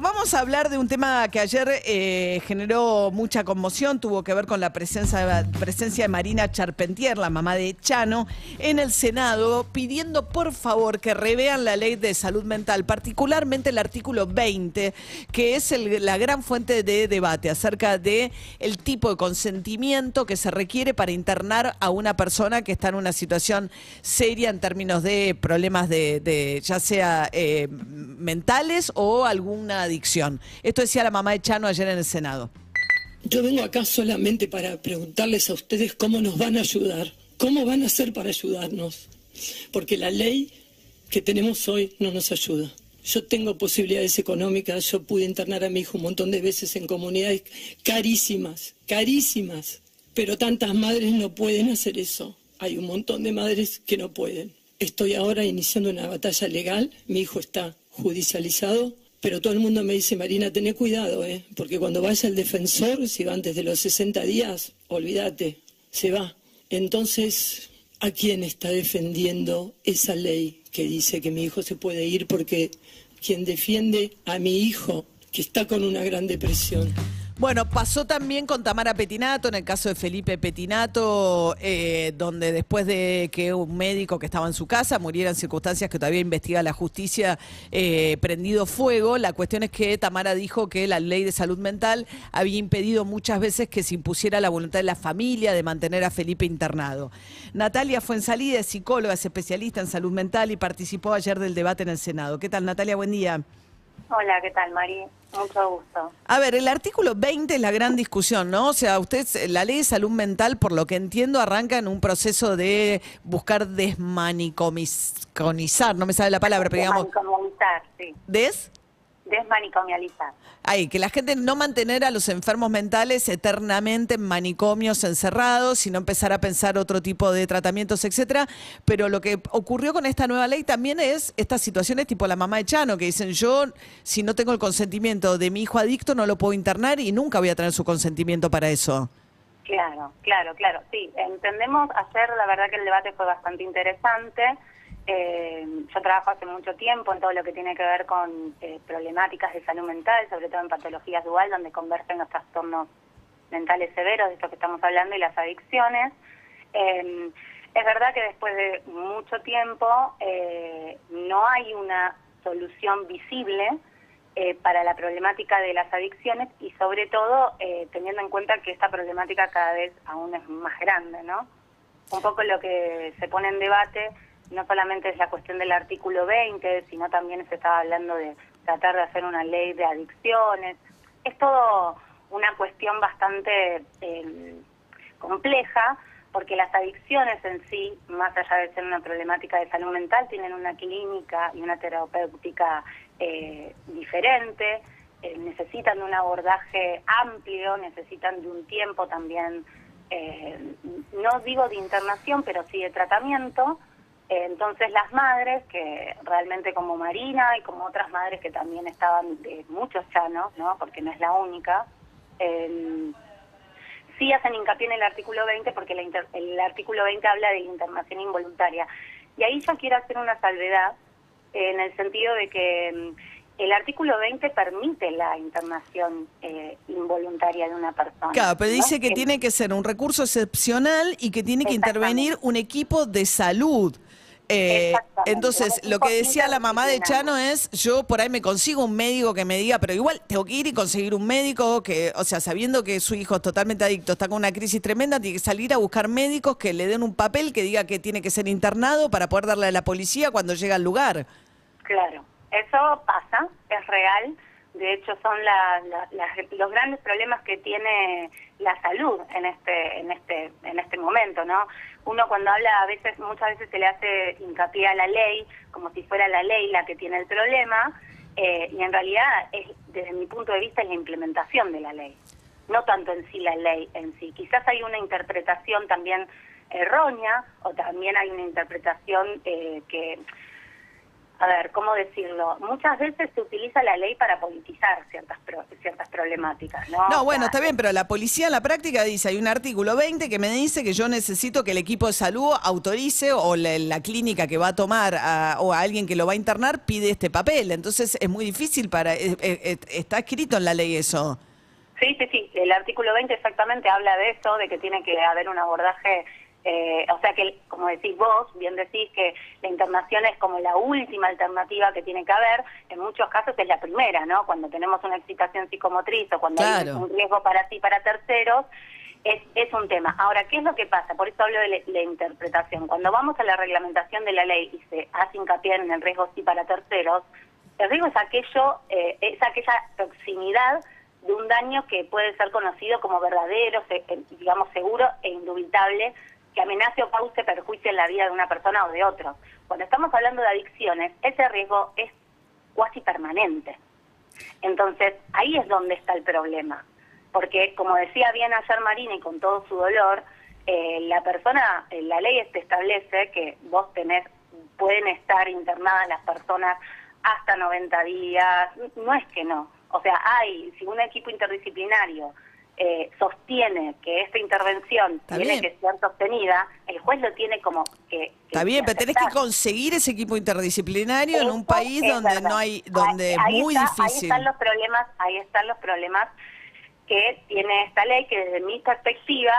Vamos a hablar de un tema que ayer eh, generó mucha conmoción, tuvo que ver con la presencia, de Marina Charpentier, la mamá de Chano, en el Senado, pidiendo por favor que revean la ley de salud mental, particularmente el artículo 20, que es la gran fuente de debate acerca de el tipo de consentimiento que se requiere para internar a una persona que está en una situación seria en términos de problemas de, de ya sea eh, mentales o alguna adicción. Esto decía la mamá de Chano ayer en el Senado. Yo vengo acá solamente para preguntarles a ustedes cómo nos van a ayudar, cómo van a hacer para ayudarnos, porque la ley que tenemos hoy no nos ayuda. Yo tengo posibilidades económicas, yo pude internar a mi hijo un montón de veces en comunidades carísimas, carísimas, pero tantas madres no pueden hacer eso. Hay un montón de madres que no pueden. Estoy ahora iniciando una batalla legal, mi hijo está judicializado, pero todo el mundo me dice, Marina, tené cuidado, ¿eh? porque cuando vaya el defensor, si va antes de los 60 días, olvídate, se va. Entonces, ¿a quién está defendiendo esa ley que dice que mi hijo se puede ir? Porque quien defiende a mi hijo, que está con una gran depresión, Bueno, pasó también con Tamara Petinato, en el caso de Felipe Petinato, eh, donde después de que un médico que estaba en su casa muriera en circunstancias que todavía investiga la justicia, eh, prendido fuego, la cuestión es que Tamara dijo que la ley de salud mental había impedido muchas veces que se impusiera la voluntad de la familia de mantener a Felipe internado. Natalia Fuensalida es psicóloga, es especialista en salud mental y participó ayer del debate en el Senado. ¿Qué tal, Natalia? Buen día. Hola, ¿qué tal, Mari? Mucho gusto. A ver, el artículo 20 es la gran discusión, ¿no? O sea, usted, la ley de salud mental, por lo que entiendo, arranca en un proceso de buscar desmanicomiconizar, no me sale la palabra, pero digamos, Desmanicomializar, sí. ¿des? Desmanicomializar. Ay, que la gente no mantener a los enfermos mentales eternamente en manicomios encerrados, sino empezar a pensar otro tipo de tratamientos, etcétera. Pero lo que ocurrió con esta nueva ley también es estas situaciones tipo la mamá de Chano, que dicen yo, si no tengo el consentimiento de mi hijo adicto, no lo puedo internar y nunca voy a tener su consentimiento para eso. Claro, claro, claro. Sí, entendemos, ayer la verdad que el debate fue bastante interesante. Eh, yo trabajo hace mucho tiempo en todo lo que tiene que ver con eh, problemáticas de salud mental, sobre todo en patologías dual, donde convergen los trastornos mentales severos, de esto que estamos hablando, y las adicciones. Eh, es verdad que después de mucho tiempo eh, no hay una solución visible eh, para la problemática de las adicciones y sobre todo teniendo en cuenta que esta problemática cada vez aún es más grande, ¿no? Un poco lo que se pone en debate no solamente es la cuestión del artículo 20, sino también se estaba hablando de tratar de hacer una ley de adicciones. Es todo una cuestión bastante eh, compleja porque las adicciones en sí, más allá de ser una problemática de salud mental, tienen una clínica y una terapéutica eh, diferente, eh, necesitan de un abordaje amplio, necesitan de un tiempo también, eh, no digo de internación, pero sí de tratamiento. Entonces las madres, que realmente como Marina y como otras madres que también estaban de muchos chanos, ¿no? porque no es la única, eh, sí hacen hincapié en el artículo 20 porque inter- el artículo 20 habla de internación involuntaria. Y ahí yo quiero hacer una salvedad en el sentido de que mm, el artículo 20 permite la internación eh, involuntaria de una persona. Claro, pero ¿no? dice que tiene que ser un recurso excepcional y que tiene que intervenir un equipo de salud. Eh, entonces, lo que decía la mamá de Chano es, yo por ahí me consigo un médico que me diga, pero igual tengo que ir y conseguir un médico que, o sea, sabiendo que su hijo es totalmente adicto, está con una crisis tremenda, tiene que salir a buscar médicos que le den un papel que diga que tiene que ser internado para poder darle a la policía cuando llega al lugar. Claro, eso pasa, es real. De hecho, son la- la- las- los grandes problemas que tiene la salud en este, en este, en este momento, ¿no? Uno cuando habla a veces, muchas veces se le hace hincapié a la ley, como si fuera la ley la que tiene el problema, eh, y en realidad, es, desde mi punto de vista, es la implementación de la ley, no tanto en sí la ley en sí. Quizás hay una interpretación también errónea, o también hay una interpretación eh, que a ver, ¿cómo decirlo? Muchas veces se utiliza la ley para politizar ciertas pro- ciertas problemáticas, ¿no? No, bueno, está bien, pero la policía en la práctica dice, hay un artículo 20 que me dice que yo necesito que el equipo de salud autorice o la, la clínica que va a tomar a- o a alguien que lo va a internar pide este papel. Entonces es muy difícil para... eh, eh, eh, está escrito en la ley eso. Sí, sí, sí. El artículo 20 exactamente habla de eso, de que tiene que haber un abordaje, eh, o sea que, como decís vos, bien decís que la internación es como la última alternativa que tiene que haber. En muchos casos es la primera, ¿no? Cuando tenemos una excitación psicomotriz o cuando hay un riesgo para sí, para terceros. Es, es un tema. Ahora, ¿qué es lo que pasa? Por eso hablo de la, la interpretación. Cuando vamos a la reglamentación de la ley y se hace hincapié en el riesgo sí para terceros, el riesgo es aquello, eh, es aquella proximidad de un daño que puede ser conocido como verdadero, se- eh, digamos seguro e indubitable, que amenace o cause perjuicio en la vida de una persona o de otro. Cuando estamos hablando de adicciones, ese riesgo es cuasi permanente. Entonces, ahí es donde está el problema. Porque, como decía bien ayer Marina y con todo su dolor, eh, la persona, eh, la ley te establece que vos tenés, pueden estar internadas las personas hasta 90 días, no es que no. O sea, hay, si un equipo interdisciplinario eh, sostiene que esta intervención Está tiene bien. que ser sostenida, el juez lo tiene como que... que- Está bien, pero tenés que conseguir ese equipo interdisciplinario en un país donde verdad. no hay, donde Ahí- es muy está- Ahí difícil. están los problemas, ahí están los problemas que tiene esta ley, que desde mi perspectiva,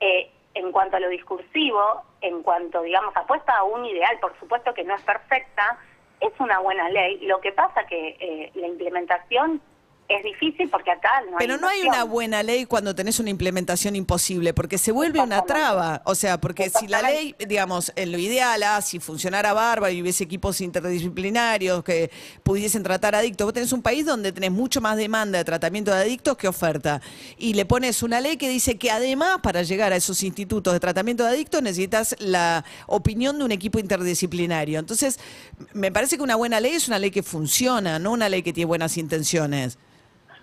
eh, en cuanto a lo discursivo, en cuanto, digamos, apuesta a un ideal, por supuesto que no es perfecta, es una buena ley. Lo que pasa que eh, la implementación es difícil porque acá no hay Pero no hay una buena ley cuando tenés una implementación imposible, porque se vuelve una traba. O sea, porque si la ley, digamos, en lo ideal, ah, si funcionara bárbaro y hubiese equipos interdisciplinarios que pudiesen tratar adictos, vos tenés un país donde tenés mucho más demanda de tratamiento de adictos que oferta. Y le pones una ley que dice que además, para llegar a esos institutos de tratamiento de adictos, necesitas la opinión de un equipo interdisciplinario. Entonces, me parece que una buena ley es una ley que funciona, no una ley que tiene buenas intenciones.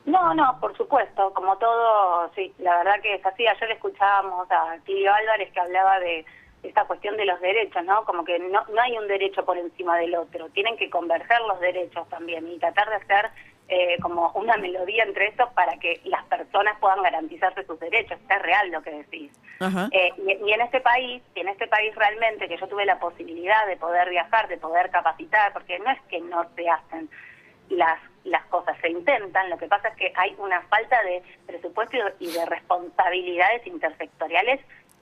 No, no, por supuesto, como todo, sí, la verdad que es así. Ayer escuchábamos a Tilio Álvarez que hablaba de esta cuestión de los derechos, ¿no? Como que no, no hay un derecho por encima del otro, tienen que converger los derechos también y tratar de hacer eh, como una melodía entre estos para que las personas puedan garantizarse sus derechos. Es real lo que decís. Eh, y, y en este país, y en este país realmente que yo tuve la posibilidad de poder viajar, de poder capacitar, porque no es que no se hacen las las cosas, se intentan, lo que pasa es que hay una falta de presupuesto y de responsabilidades intersectoriales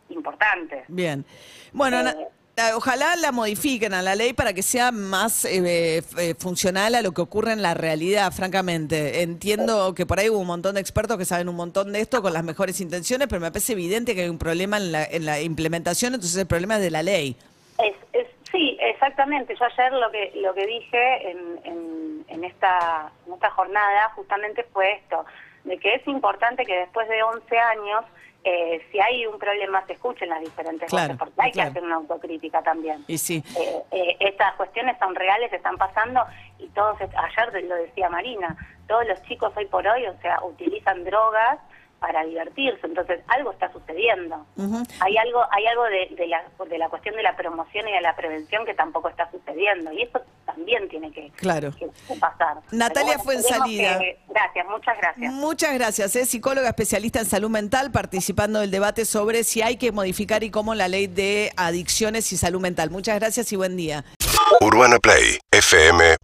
importantes. Bien. Bueno, Eh, eh, ojalá la modifiquen a la ley para que sea más eh, eh, funcional a lo que ocurre en la realidad, francamente. Entiendo que por ahí hubo un montón de expertos que saben un montón de esto con las mejores intenciones, pero me parece evidente que hay un problema en la, en la implementación, entonces el problema es de la ley. Es, es, sí, exactamente. Yo ayer lo que lo que dije en, en, en esta en esta jornada justamente fue esto, de que es importante que después de 11 años, eh, si hay un problema, se escuchen las diferentes Claro, voces, porque hay claro. que hacer una autocrítica también. Y sí. Eh, eh, estas cuestiones son reales, están pasando y todos, ayer lo decía Marina, todos los chicos hoy por hoy, o sea, utilizan drogas para divertirse, entonces algo está sucediendo. Hay algo, hay algo de, de la, de la cuestión de la promoción y de la prevención que tampoco está sucediendo y eso también tiene que, Claro. que- que pasar. Natalia bueno, Fuensalida. que- Gracias, muchas gracias. Muchas gracias. Es psicóloga especialista en salud mental, participando del debate sobre si hay que modificar y cómo la ley de adicciones y salud mental. Muchas gracias y buen día. Urbana Play fm